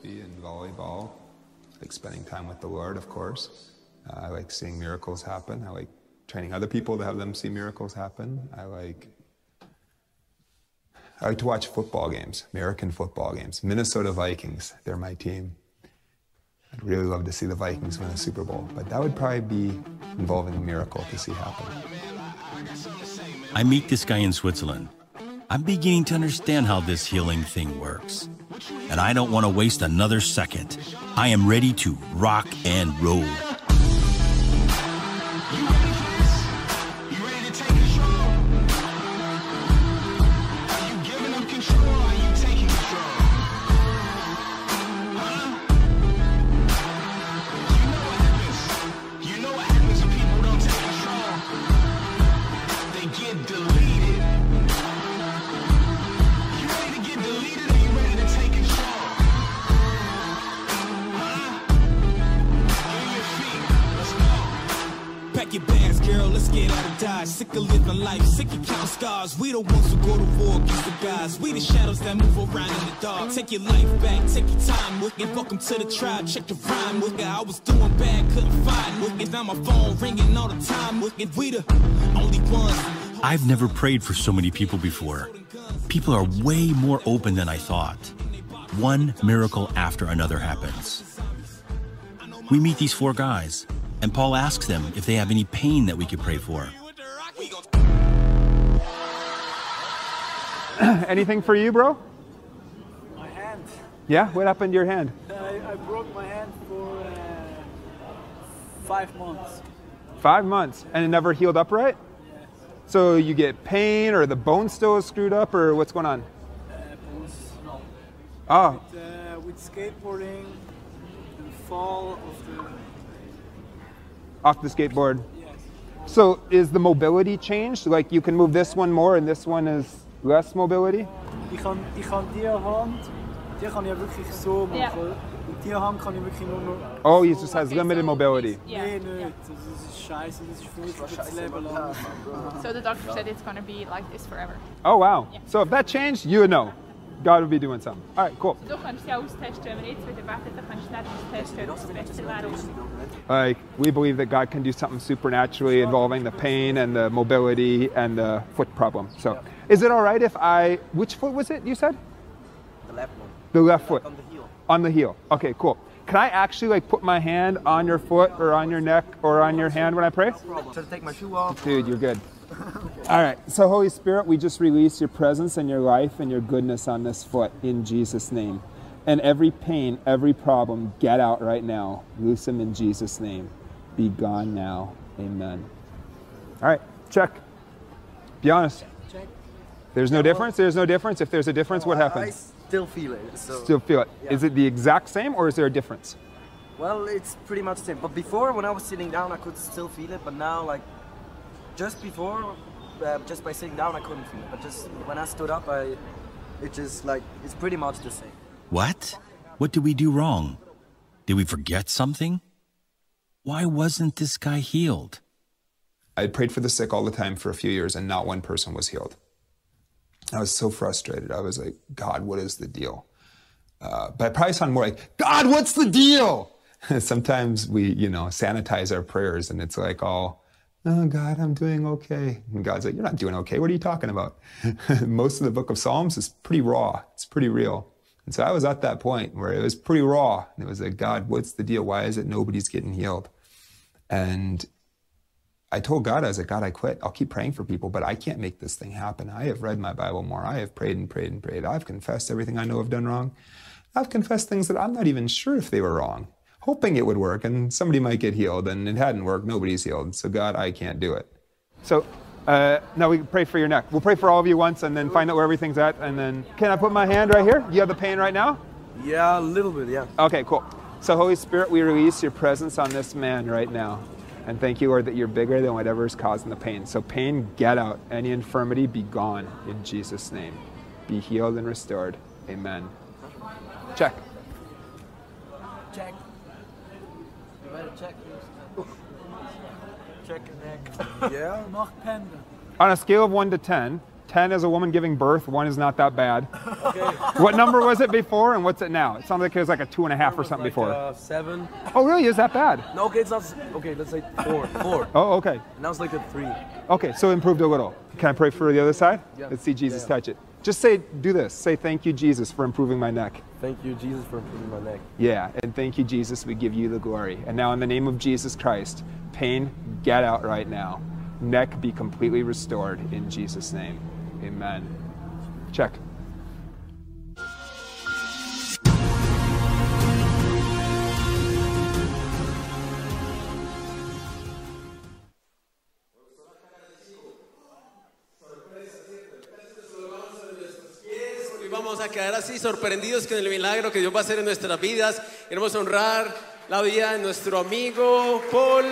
frisbee and volleyball. Like spending time with the Lord, of course. Uh, I like seeing miracles happen. I like training other people to have them see miracles happen. I like I like to watch football games, American football games. Minnesota Vikings, they're my team. I'd really love to see the Vikings win a Super Bowl, but that would probably be involving a miracle to see happen. I meet this guy in Switzerland. I'm beginning to understand how this healing thing works. And I don't want to waste another second. I am ready to rock and roll. Scars. We the ones who go to war against the guys. We the shadows that move around in the dark. Take your life back, take your time with it. Welcome to the tribe, check the rhyme it. I was doing bad, couldn't find with it. Now my phone ringing all the time with it. We the only ones. I've never prayed for so many people before. People are way more open than I thought. One miracle after another happens. We meet these four guys, and Paul asks them if they have any pain that we could pray for. Anything for you, bro? My hand. Yeah? What happened to your hand? I, I broke my hand for uh, five months. Five months. And it never healed up right? So you get pain or the bone still is screwed up or what's going on? Uh, bones, no. Oh, With, uh, with skateboarding and fall of the off the skateboard. yes. So is the mobility changed? Like you can move this one more and this one is less mobility? Ich kann, ich kann die Hand, die kann ich wirklich so machen. Und die Hand kann ich wirklich nur noch. Oh, he just has limited mobility. Yeah. Nee, nicht. Das ist scheiße, das ist furchtbar das Leben lang. So the doctor said it's gonna be like this forever. Oh, wow. Yeah. So if that changed, you would know. God would be doing something. All right, cool. Du kannst ja austesten, wenn wir jetzt wieder beten, dann kannst du dann austesten, ob es besser wäre. Like we believe that God can do something supernaturally involving the pain and the mobility and the foot problem. So is it all right if I, which foot was it you said? The left one. The left foot. On the heel. On the heel. Okay, cool. Can I actually like put my hand on your foot or on your neck or on your hand when I pray? Should I take my shoe off? Dude, you're good. All right. So, Holy Spirit, we just release your presence and your life and your goodness on this foot in Jesus' name. And every pain, every problem, get out right now. Loose them in Jesus' name. Be gone now. Amen. All right. Check. Be honest. Check. There's no difference. There's no difference. If there's a difference, what happens? I still feel it. So, Still feel it. Is Yeah. it the exact same or is there a difference? well, it's pretty much the same. But before, when I was sitting down, I could still feel it. But now, like, just before, uh, just by sitting down, I couldn't feel it. But just when I stood up, I, it just like it's pretty much the same. What? What did we do wrong? Did we forget something? Why wasn't this guy healed? I prayed for the sick all the time for a few years, and not one person was healed. I was so frustrated. I was like, God, what is the deal? Uh, but I probably sound more like, God, what's the deal? Sometimes we, you know, sanitize our prayers, and it's like all, oh, God, I'm doing okay. And God's like, you're not doing okay. What are you talking about? Most of the book of Psalms is pretty raw. It's pretty real. And so I was at that point where it was pretty raw. And it was like, God, what's the deal? Why is it nobody's getting healed? And I told God, I was like, God, I quit. I'll keep praying for people, but I can't make this thing happen. I have read my Bible more. I have prayed and prayed and prayed. I've confessed everything I know I've done wrong. I've confessed things that I'm not even sure if they were wrong, hoping it would work and somebody might get healed, and it hadn't worked. Nobody's healed. So, God, I can't do it. So uh, now we pray for your neck. We'll pray for all of you once and then find out where everything's at. And then, can I put my hand right here? You have the pain right now? Yeah, a little bit. Yeah. Okay, cool. So, Holy Spirit, we release your presence on this man right now. And thank you, Lord, that you're bigger than whatever is causing the pain. So, pain, get out. Any infirmity, be gone in Jesus' name. Be healed and restored. Amen. Check. Check. You better check. Check your neck. yeah. Mach Panda. On a scale of 1 to 10, 10 is a woman giving birth, one is not that bad. What number was it before and what's it now? It sounds like it was like a two and a half or something like, before. Uh, seven. oh, really? Is that bad? No, okay, it's not. Okay, let's say four. Four. Oh, okay. And now it's like a three. Okay, so improved a little. Can I pray for the other side? Yeah. Let's see Jesus Yeah. touch it. Just say, do this. Say, thank you, Jesus, for improving my neck. Thank you, Jesus, for improving my neck. Yeah, and thank you, Jesus. We give you the glory. And now, in the name of Jesus Christ, pain, get out right now. Neck be completely restored in Jesus' name. Amen. Check. Quedar así sorprendidos con el milagro que Dios va a hacer en nuestras vidas. Queremos honrar la vida de nuestro amigo Paul,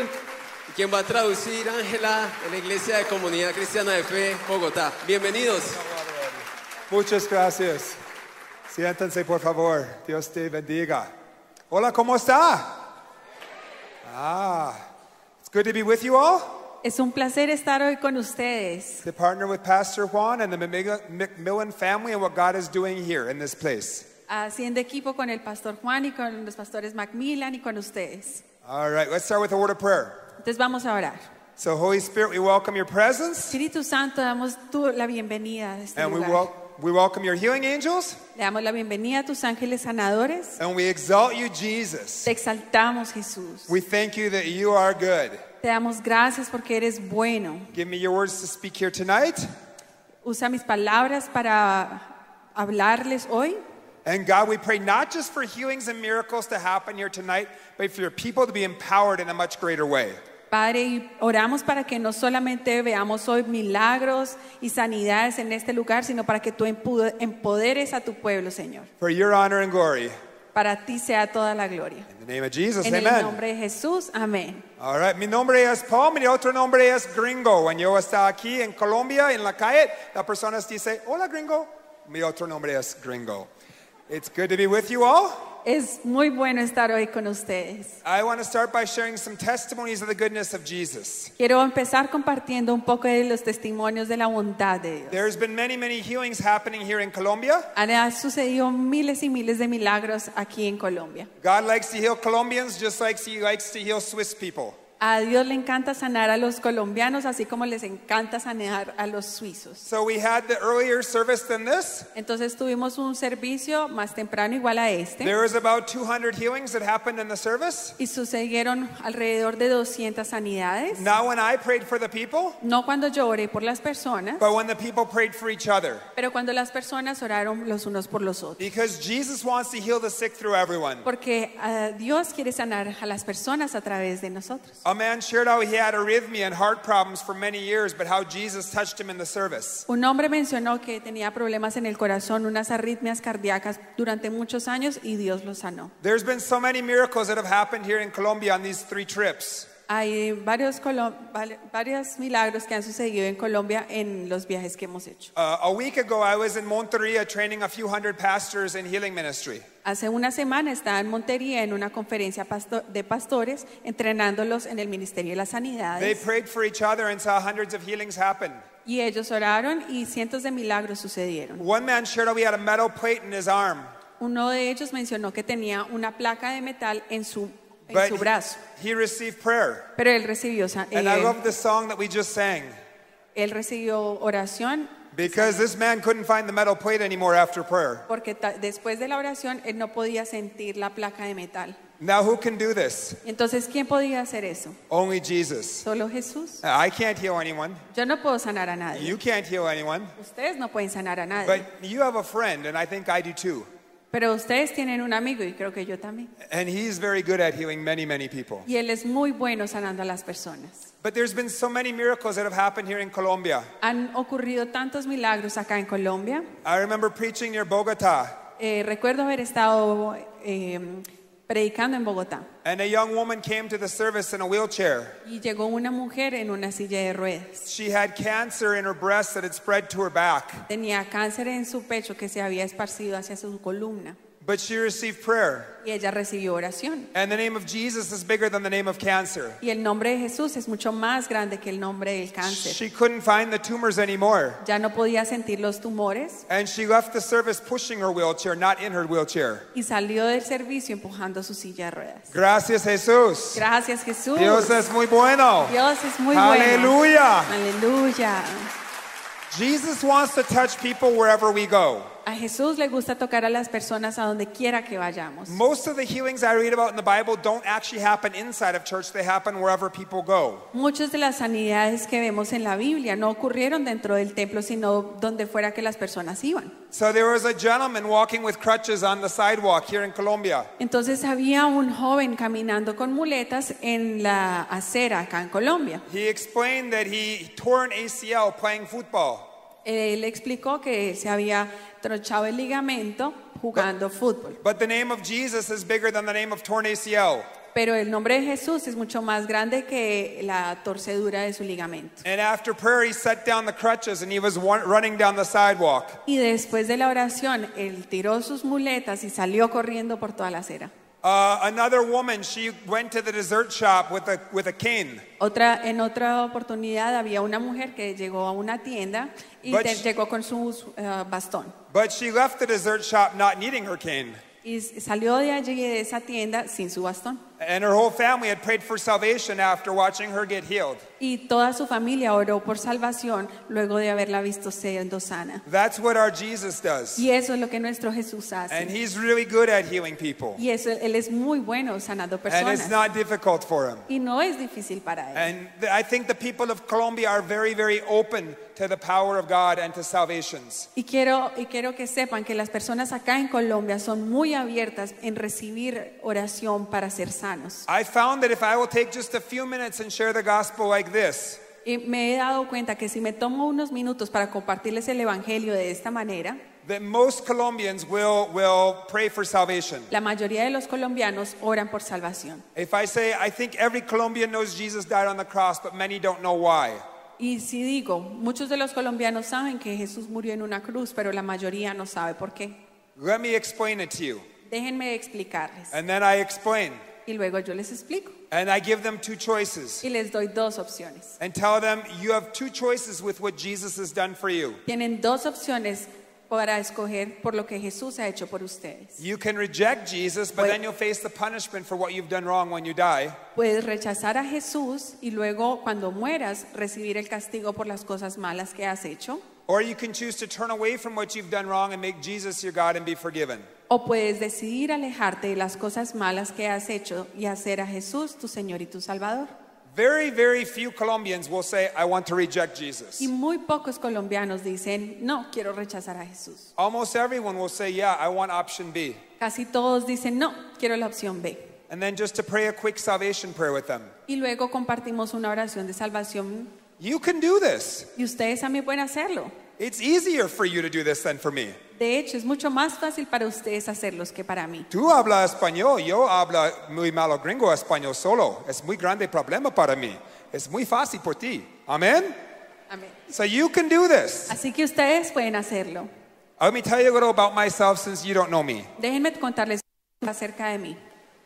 quien va a traducir Ángela en la Iglesia de Comunidad Cristiana de Fe, Bogotá. Bienvenidos. Muchas gracias. Siéntense, por favor. Dios te bendiga. Hola, ¿cómo está? Ah, it's good to be with you all. Es un placer estar hoy con ustedes. To partner with Pastor Juan and the McMillan family and what God is doing here in this place. Haciendo equipo con el pastor Juan y con los pastores Macmillan y con ustedes. All right, let's start with a word of prayer. Entonces vamos a orar. So, Holy Spirit, we welcome your presence Espíritu Santo, damos tú la bienvenida a este and we, lugar. wel- we welcome your healing angels Le damos la bienvenida a tus ángeles sanadores. and we exalt you, Jesus. Te exaltamos, Jesús. We thank you that you are good. Te damos gracias porque eres bueno. Give me your words to speak here tonight. Usa mis palabras para hablarles hoy. And God, we pray not just for healings and miracles to happen here tonight, but for your people to be empowered in a much greater way. Padre, oramos para que no solamente veamos hoy milagros y sanidades en este lugar, sino para que tú empoderes a tu pueblo, Señor. For your honor and glory. Para ti sea toda la gloria. In the name of Jesus, En el amen. nombre de Jesús, amén. All right, mi nombre es Paul, mi otro nombre es Gringo. Cuando yo estaba aquí en Colombia, en la calle, las personas dicen, hola Gringo. Mi otro nombre es Gringo. It's good to be with you all. Es muy bueno estar hoy con ustedes. I want to start by sharing some testimonies of the goodness of Jesus. Quiero empezar compartiendo un poco de los testimonios de la bondad de Dios. There's been many, many healings happening here in Colombia. Han ha sucedido miles y miles de milagros aquí en Colombia. God likes to heal Colombians just like he likes to heal Swiss people. A Dios le encanta sanar a los colombianos, así como les encanta sanar a los suizos. So we had the earlier service than this. Entonces tuvimos un servicio más temprano igual a este There was about 200 healings that happened in the service. y sucedieron alrededor de 200 sanidades. Not when I prayed for the people, No cuando yo oré por las personas, but when the people prayed for each other. pero cuando las personas oraron los unos por los otros. Because Jesus wants to heal the sick through everyone. Porque ah, Dios quiere sanar a las personas a través de nosotros. A man shared how he had arrhythmia and heart problems for many years, but how Jesus touched him in the service. Un hombre mencionó que tenía problemas en el corazón, unas arritmias cardíacas durante muchos años y Dios lo sanó. There's been so many miracles that have happened here in Colombia on these three trips. Hay varios, varios milagros que han sucedido en Colombia en los viajes que hemos hecho. Uh, a week ago, I was in Monteria training a few hundred pastors in healing ministry. Hace una semana estaba en Montería en una conferencia pasto- de pastores entrenándolos en el Ministerio de las They Sanidades prayed for each other and saw hundreds of healings happen. y ellos oraron y cientos de milagros sucedieron. One man shared how he had a metal plate in his arm, Uno de ellos mencionó que tenía una placa de metal en su, en but su brazo, he received prayer. pero él recibió, sa- And I eh, love the song that we just sang él recibió oración because this man couldn't find the metal plate anymore after prayer. porque después de la oración él no podía sentir la placa de metal. Now, who can do this? Entonces, ¿quién podía hacer eso? Only Jesus. Solo Jesús. Uh, I can't heal anyone. Yo no puedo sanar a nadie. You can't heal anyone. Ustedes no pueden sanar a nadie. But you have a friend, and I think I do too. Pero ustedes tienen un amigo y creo que yo también. And he's very good at healing many, many people. Y él es muy bueno sanando a las personas. But there's been so many miracles that have happened here in Colombia. Han ocurrido tantos milagros acá en Colombia. I remember preaching near Bogota, Eh, recuerdo haber estado eh, predicando en Bogotá and a young woman came to the service in a wheelchair. y llegó una mujer en una silla de ruedas. She had cancer in her breast that had spread to her back. Tenía cáncer en su pecho que se había esparcido hacia su columna. But she received prayer. y ella recibió oración. And the name of Jesus is bigger than the name of cancer. Y el nombre de Jesús es mucho más grande que el nombre del cáncer. She couldn't find the tumors anymore. Ya no podía sentir los tumores And she left the service pushing her wheelchair, not in her wheelchair. y salió del servicio empujando su silla de ruedas. Gracias, Jesús. Gracias Jesús. Dios es muy bueno. Dios es muy Aleluya. bueno. Aleluya. Jesus wants to touch people wherever we go. A Jesús le gusta tocar a las personas a donde quiera que vayamos. Most of the healings I read about in the Bible don't actually happen inside of church, they happen wherever people go. Muchas de las sanidades que vemos en la Biblia no ocurrieron dentro del templo, sino donde fuera que las personas iban. So there was a gentleman walking with crutches on the sidewalk here in Colombia. Entonces había un joven caminando con muletas en la acera acá en Colombia. He explained that he tore an ACL playing football. Él explicó que se había trochado el ligamento jugando fútbol. But the name of Jesus is bigger than the name of torn ACL. Pero el nombre de Jesús es mucho más grande que la torcedura de su ligamento. And after prayer, he set down the crutches and he was running down the sidewalk. Y después de la oración, él tiró sus muletas y salió corriendo por toda la acera. Uh, another woman, she went to the dessert shop with a, with a cane. Otra, en otra oportunidad había una mujer que llegó a una tienda y But te- she- llegó con su eh, bastón. But she left the dessert shop not needing her cane. Y s- salió de allí de esa tienda sin su bastón. And her whole family had prayed for salvation after watching her get healed. Y toda su familia oró por salvación luego de haberla visto siendo sana. That's what our Jesus does. Y eso es lo que nuestro Jesús hace. And he's really good at healing people. Y eso, Él es muy bueno sanando personas. And it's not difficult for him. Y no es difícil para Él. And th- I think the people of Colombia are very, very open to the power of God and to salvations. Y quiero, y quiero que sepan que las personas acá en Colombia son muy abiertas en recibir oración para ser I found that if I will take just a few minutes and share the gospel like this, Y me he dado cuenta que si me tomo unos minutos para compartirles el Evangelio de esta manera, that most Colombians will, will pray for salvation. la mayoría de los colombianos oran por salvación. If I say, I think every Colombian knows Jesus died on the cross, but many don't know why. Y si digo, muchos de los colombianos saben que Jesús murió en una cruz, pero la mayoría no sabe por qué. Let me explain it to you. Déjenme explicarles. And then I explain. Y luego yo les explico. And I give them two choices Y les doy dos opciones. and tell them you have two choices with what Jesus has done for you. Tienen dos opciones para escoger por lo que Jesús ha hecho por ustedes. You can reject Jesus, but then you'll face the punishment for what you've done wrong when you die. Puedes rechazar a Jesús y luego cuando mueras recibir el castigo por las cosas malas que has hecho. Or you can choose to turn away from what you've done wrong and make Jesus your God and be forgiven. O puedes decidir alejarte de las cosas malas que has hecho y hacer a Jesús tu Señor y tu Salvador. Very, very few Colombians will say, I want to reject Jesus. Y muy pocos colombianos dicen, no, quiero rechazar a Jesús. Almost everyone will say, Yeah, I want option B. Casi todos dicen, no, quiero la opción B. And then just to pray a quick salvation prayer with them. Y luego compartimos una oración de salvación You can do this. y ustedes también pueden hacerlo. It's easier for you to do this than for me. De hecho, es mucho más fácil para ustedes hacerlos que para mí. Tú hablas español, yo hablo muy malo gringo español solo. Es muy grande problema para mí. Es muy fácil por ti. Amen? Amén. So you can do this. Así que ustedes pueden hacerlo. Let me tell you a little about myself since you don't know me. Déjenme contarles acerca de mí.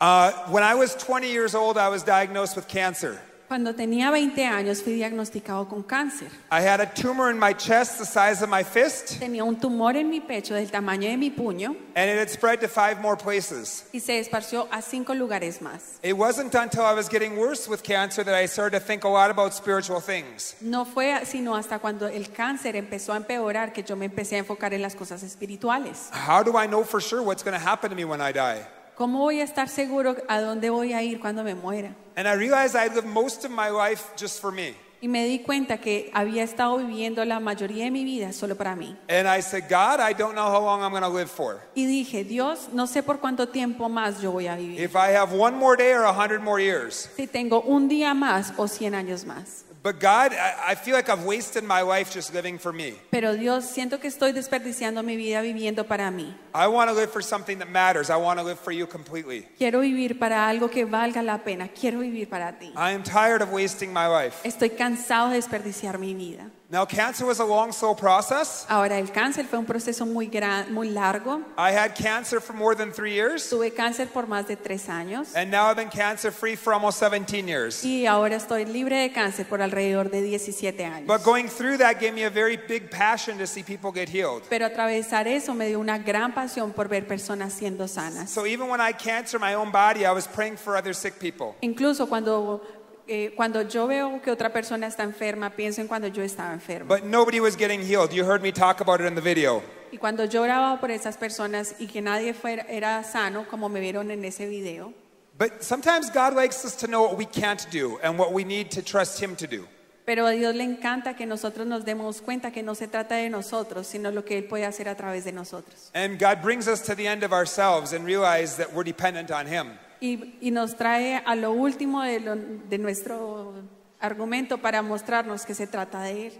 Uh, when I was 20 years old, I was diagnosed with cancer. Cuando tenía 20 años fui diagnosticado con cáncer. I had a tumor in my chest the size of my fist, Tenía un tumor en mi pecho del tamaño de mi puño and it had spread to five more places. y se esparció a cinco lugares más. It wasn't until I was getting worse with cancer that I started to think a lot about spiritual things. No fue sino hasta cuando el cáncer empezó a empeorar que yo me empecé a enfocar en las cosas espirituales. How do I know for sure what's going to happen to me when I die? ¿Cómo voy a estar seguro a dónde voy a ir cuando me muera? And I realized I lived most of my life just for me. Y me di cuenta que había estado viviendo la mayoría de mi vida solo para mí. And I said, God, I don't know how long I'm going to live for. Y dije, Dios, no sé por cuánto tiempo más yo voy a vivir. If I have one more day or a hundred more years. Si tengo un día más o 100 años más. But God, I, I feel like I've wasted my life just living for me. Pero Dios, siento que estoy desperdiciando mi vida viviendo para mí. I want to live for something that matters. I want to live for you completely. Quiero vivir para algo que valga la pena. Quiero vivir para ti. I am tired of wasting my life. Estoy cansado de desperdiciar mi vida. Now, cancer was a long, slow process. Ahora, el cáncer fue un proceso muy, gran, muy largo. I had cancer for more than three years, Tuve cáncer por más de tres años and now I've been cancer free for almost 17 years. y ahora estoy libre de cáncer por alrededor de 17 años. But going through that gave me a very big passion to see people get healed. Pero atravesar eso me dio una gran pasión por ver personas siendo sanas. So even when I cancer my own body, I was praying for other sick people. Incluso cuando, eh, cuando yo veo que otra persona está enferma, pienso en cuando yo estaba enferma. But nobody was getting healed. You heard me talk about it in the video. Y cuando yo oraba por esas personas y que nadie fuera, era sano, como me vieron en ese video, But sometimes God likes us to know what we can't do and what we need to trust Him to do. Pero a Dios le encanta que nosotros nos demos cuenta que no se trata de nosotros, sino lo que Él puede hacer a través de nosotros. And God brings us to the end of ourselves and realize that we're dependent on Him. Y, y nos trae a lo último de, lo- de nuestro argumento para mostrarnos que se trata de Él.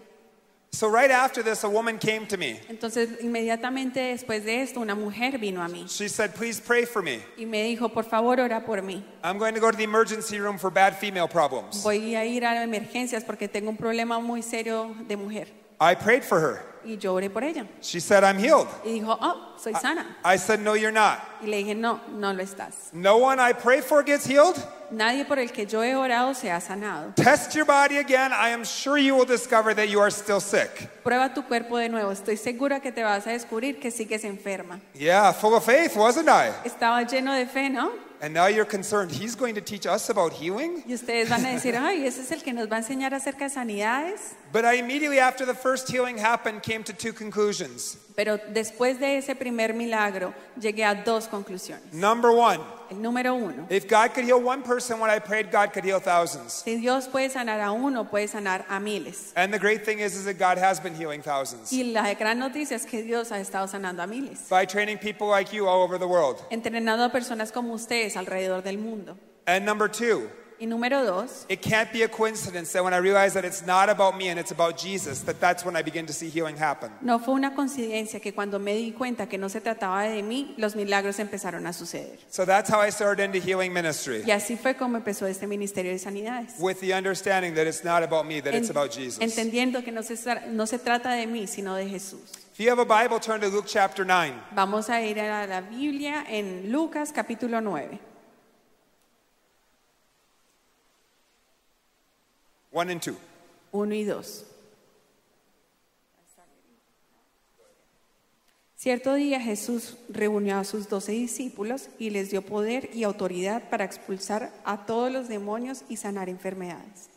So right after this, a woman came to me. Entonces, inmediatamente después de esto, una mujer vino a mí She said, Please pray for me. y me dijo, por favor, ora por mí. I'm going to go to the emergency room for bad female problems. Voy a ir a emergencias porque tengo un problema muy serio de mujer. I prayed for her. Y yo oré por ella. She said, I'm healed. Y dijo, oh, soy sana. I said, No, you're not. Y le dije, no, no lo estás. No one I pray for gets healed. Nadie por el que yo he orado se ha sanado. Test your body again. I am sure you will discover that you are still sick. Prueba tu cuerpo de nuevo. Estoy segura que te vas a descubrir que sigues enferma. Yeah, full of faith, wasn't I? Estaba lleno de fe, ¿no? And now you're concerned. He's going to teach us about healing? Y ustedes van a decir, ay, ese es el que nos va a enseñar acerca de sanidades. But I immediately, after the first healing happened, came to two conclusions. Pero después de ese primer milagro, llegué a dos conclusiones. Number one, El número uno, if God could heal one person when I prayed, God could heal thousands. si Dios puede sanar a uno, puede sanar a miles. And the great thing is, is that God has been healing thousands Y la gran noticia es que Dios ha estado sanando a miles, by training people like you all over the world. entrenando a personas como ustedes alrededor del mundo. And number two, Y número dos, it can't be a coincidence that when I realize that it's not about me and it's about Jesus, that that's when I begin to see healing happen. no fue una coincidencia que cuando me di cuenta que no se trataba de mí, los milagros empezaron a suceder. So that's how I started into healing ministry Y así fue como empezó este ministerio de sanidades. with the understanding that it's not about me, that it's En- about Jesus. entendiendo que no se, no se trata de mí, sino de Jesús. If you have a Bible, turn to Luke chapter 9. Vamos a ir a la Biblia en Lucas capítulo 9, 1 and 2. 1 y 2. Cierto día Jesús reunió a sus doce discípulos y les dio poder y autoridad para expulsar a todos los demonios y sanar enfermedades.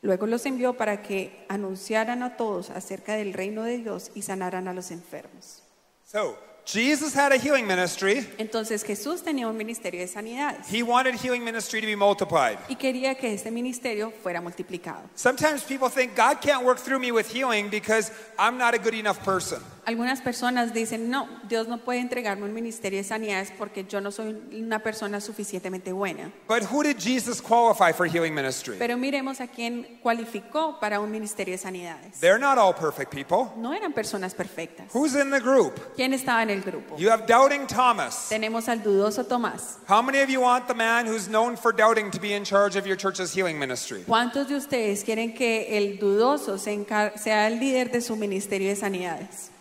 Luego los envió para que anunciaran a todos acerca del reino de Dios y sanaran a los enfermos. So, Jesus had a healing ministry. Entonces Jesús tenía un ministerio de sanidades He wanted healing ministry to be multiplied. y quería que este ministerio fuera multiplicado. Sometimes people think God can't work through me with healing because I'm not a good enough person. Algunas personas dicen, no, Dios no puede entregarme un ministerio de sanidades porque yo no soy una persona suficientemente buena. But who did Jesus qualify for healing ministry? Pero miremos a quién cualificó para un ministerio de sanidades. They're not all perfect people. No eran personas perfectas. Who's in the group? ¿Quién estaba en el grupo? You have doubting Thomas. Tenemos al dudoso Tomás. How many of you want the man who's known for doubting to be in charge of your church's healing ministry? ¿Cuántos de ustedes quieren que el dudoso sea el líder de su ministerio de sanidades?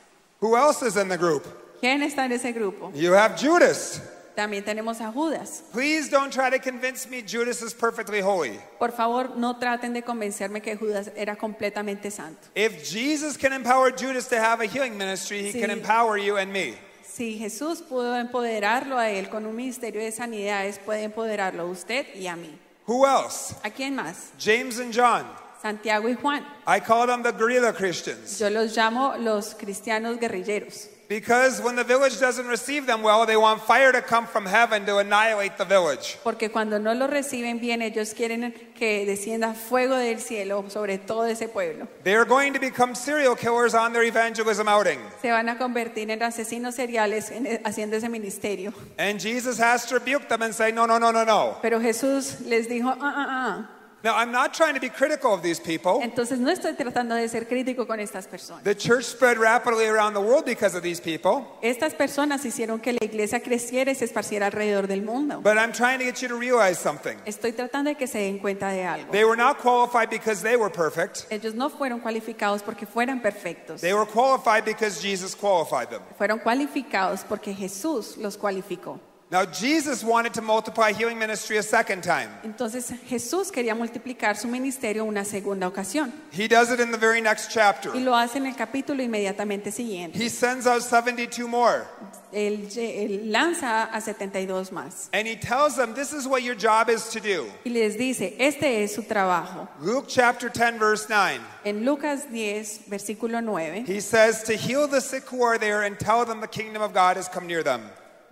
Who else is in the group? ¿Quién está en ese grupo? You have Judas. También tenemos a Judas. Please don't try to convince me Judas is perfectly holy. Por favor, no traten de convencerme que Judas era completamente santo. If Jesus can empower Judas to have a healing ministry, he Sí. can empower you and me. Si Jesús pudo empoderarlo a él con un ministerio de sanidades, puede empoderarlo a usted y a mí. Who else? ¿A quién más? James and John. Santiago y Juan. I call them the guerrilla Christians Yo los llamo los cristianos guerrilleros. because when the village doesn't receive them well, they want fire to come from heaven to annihilate the village. Porque cuando no lo reciben bien, ellos quieren que descienda fuego del cielo sobre todo ese pueblo. They are going to become serial killers on their evangelism outing. Se van a convertir en asesinos seriales en- haciendo ese ministerio. And Jesus has to rebuke them and say, No, no, no, no, no. Pero Jesús les dijo, ah, ah, ah, Now, I'm not trying to be critical of these people. Entonces no estoy tratando de ser crítico con estas personas. The church spread rapidly around the world because of these people. Estas personas hicieron que la iglesia creciera y se esparciera alrededor del mundo. But I'm trying to get you to realize something. Estoy tratando de que se den cuenta de algo. They were not qualified because they were perfect. Ellos no fueron cualificados porque fueran perfectos. They were qualified because Jesus qualified them. Fueron cualificados porque Jesús los cualificó. Now, Jesus wanted to multiply healing ministry a second time. Entonces Jesús quería multiplicar su ministerio una segunda ocasión. He does it in the very next chapter. Y lo hace en el capítulo inmediatamente siguiente. He sends out 72 more. Él, él lanza a 72 más. And he tells them, This is what your job is to do. Y les dice, este es su trabajo. Luke chapter 10, verse 9. En Lucas 10, versículo 9, He says, To heal the sick who are there and tell them the kingdom of God has come near them.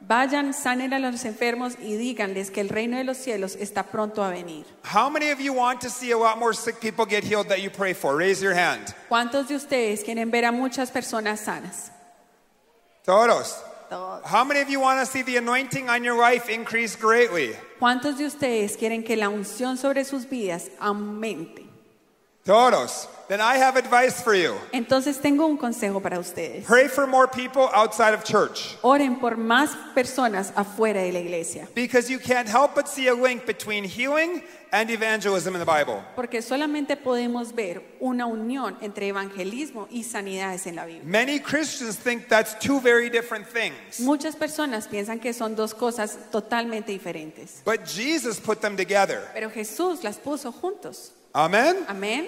Vayan, sanen a los enfermos y díganles que el reino de los cielos está pronto a venir. How many of you want to see a lot more sick people get healed that you pray for? Raise your hand. ¿Cuántos de ustedes quieren ver a muchas personas sanas? Todos. Todos. How many of you want to see the anointing on your life increase greatly? ¿Cuántos de ustedes quieren que la unción sobre sus vidas aumente? Todos. Then I have advice for you. Entonces tengo un consejo para ustedes. Pray for more people outside of church. Oren por más personas afuera de la iglesia, Because you can't help but see a link between healing and evangelism in the Bible. porque solamente podemos ver una unión entre evangelismo y sanidades en la Biblia. Many Christians think that's two very different things. Muchas personas piensan que son dos cosas totalmente diferentes, But Jesus put them together. pero Jesús las puso juntos. Amen? Amén.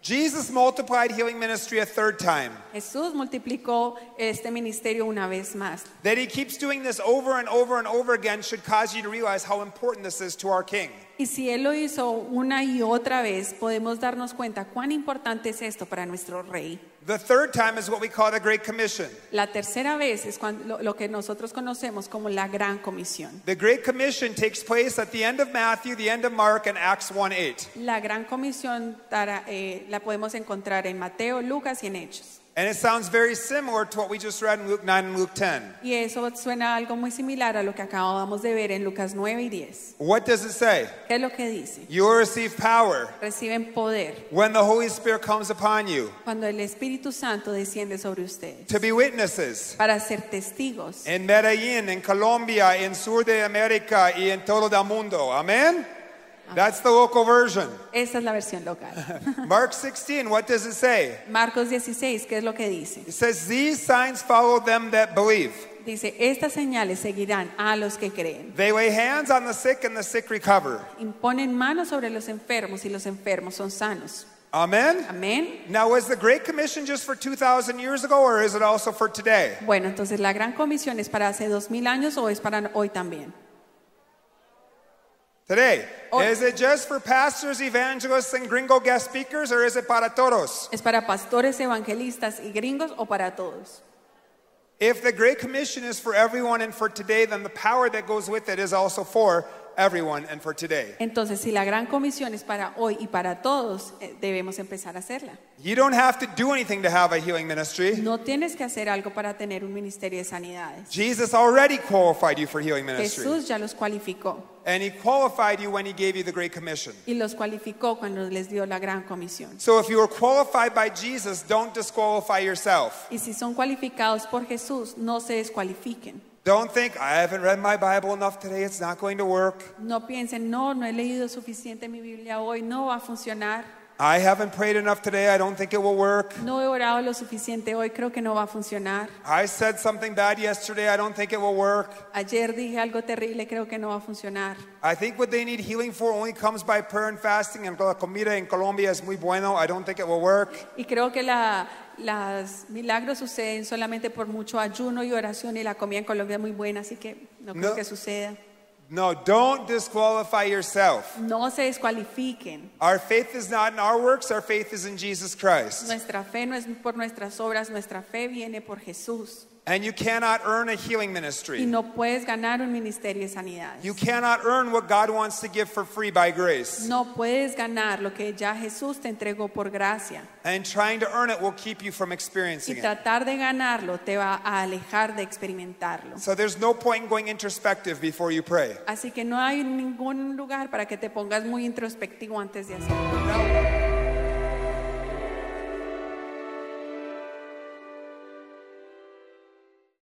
Jesus multiplied healing ministry a third time. Jesús multiplicó este ministerio una vez más. That he keeps doing this over and over and over again should cause you to realize how important this is to our King. Y si Él lo hizo una y otra vez, podemos darnos cuenta cuán importante es esto para nuestro rey. The third time is what we call the Great Commission. La tercera vez es cuando, lo, lo que nosotros conocemos como la gran comisión. The Great Commission takes place at the end of Matthew, the end of Mark, and Acts 1 8. La gran comisión para, eh, la podemos encontrar en Mateo, Lucas y en Hechos. And it sounds very similar to what we just read in Luke 9 and Luke 10. Y eso suena algo muy similar a lo que acabamos de ver en Lucas 9 y 10. What does it say? ¿Qué es lo que dice? You will receive power Reciben poder when the Holy Spirit comes upon you cuando el Espíritu Santo desciende sobre ustedes to be witnesses para ser testigos en Medellín, en Colombia, en Sur de América y en todo el mundo. Amen? That's the local version. Esta es la versión local. Mark 16, what does it say? Marcos 16, ¿qué es lo que dice? It says, These signs follow them that believe. Dice, estas señales seguirán a los que creen. They lay hands on the sick and the sick recover. Imponen manos sobre los enfermos y los enfermos son sanos. Amen? Amén. Now, was the Great Commission just for 2,000 years ago or is it also for today? Bueno, entonces la gran comisión es para hace dos mil años o es para hoy también. Today. Hoy. Is it just for pastors, evangelists, and gringo guest speakers or is it para todos? ¿Es para pastores, evangelistas y gringos o para todos? If the Great Commission is for everyone and for today, then the power that goes with it is also for everyone and for today. Entonces, si la gran comisión es para hoy y para todos, eh, debemos empezar a hacerla. You don't have to do anything to have a healing ministry. No tienes que hacer algo para tener un ministerio de sanidades. Jesus already qualified you for healing ministry. Jesús ya los cualificó And he qualified you when he gave you the Great Commission. y los cualificó cuando les dio la gran comisión. So if you were qualified by Jesus, don't disqualify yourself. Y si son cualificados por Jesús, no se descualifiquen. Don't think, I haven't read my Bible enough today, it's not going to work. No piensen, no, no he leído suficiente mi Biblia hoy, no va a funcionar. I haven't prayed enough today, I don't think it will work. No he orado lo suficiente hoy, creo que no va a funcionar. I said something bad yesterday, I don't think it will work. Ayer dije algo terrible, creo que no va a funcionar. I think what they need healing for only comes by prayer and fasting, and la comida en Colombia es muy bueno, I don't think it will work. Y creo que la, los milagros suceden solamente por mucho ayuno y oración y la comida en Colombia es muy buena, así que no creo No. que suceda. No, don't disqualify yourself. No se descualifiquen. Our faith is not in our works, our faith is in Jesus Christ. Nuestra fe no es por nuestras obras, nuestra fe viene por Jesús. And you cannot earn a healing y ministry. no puedes ganar un ministerio de sanidades. You cannot earn what God wants to give for free by grace. No puedes ganar lo que ya Jesús te entregó por gracia. And trying to earn it will keep you from experiencing it. tratar de ganarlo te va a alejar de experimentarlo. So there's no point in going introspective before you pray. Así que no hay ningún lugar para que te pongas muy introspectivo antes de hacerlo.